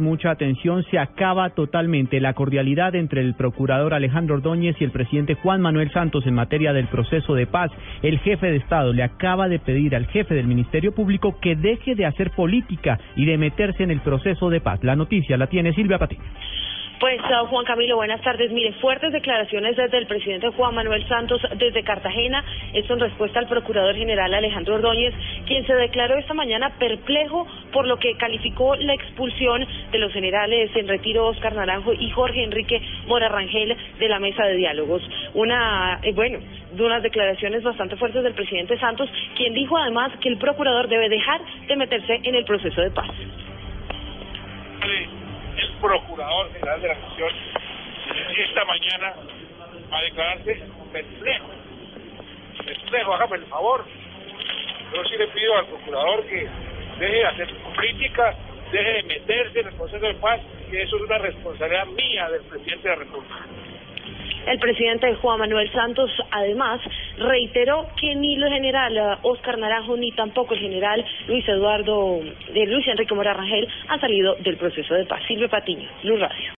Mucha atención, se acaba totalmente la cordialidad entre el procurador Alejandro Ordóñez y el presidente Juan Manuel Santos en materia del proceso de paz. El jefe de Estado le acaba de pedir al jefe del Ministerio Público que deje de hacer política y de meterse en el proceso de paz. La noticia la tiene Silvia Patiño. Pues uh, Juan Camilo, buenas tardes. Mire, fuertes declaraciones desde el presidente Juan Manuel Santos desde Cartagena. Esto en respuesta al procurador general Alejandro Ordóñez, quien se declaró esta mañana perplejo por lo que calificó la expulsión de los generales en retiro Oscar Naranjo y Jorge Enrique Mora Rangel de la mesa de diálogos. Una, eh, bueno, de unas declaraciones bastante fuertes del presidente Santos, quien dijo además que el procurador debe dejar de meterse en el proceso de paz Procurador General de la Nación esta mañana a declararse perplejo. Perplejo, hágame el favor. Yo sí le pido al Procurador que deje de hacer política, deje de meterse en el proceso de paz, que eso es una responsabilidad mía del presidente de la República. El presidente Juan Manuel Santos, además, reiteró que ni el general Oscar Naranjo ni tampoco el general Luis Eduardo, de Luis Enrique Mora Rangel han salido del proceso de paz. Silvia Patiño, Luz Radio.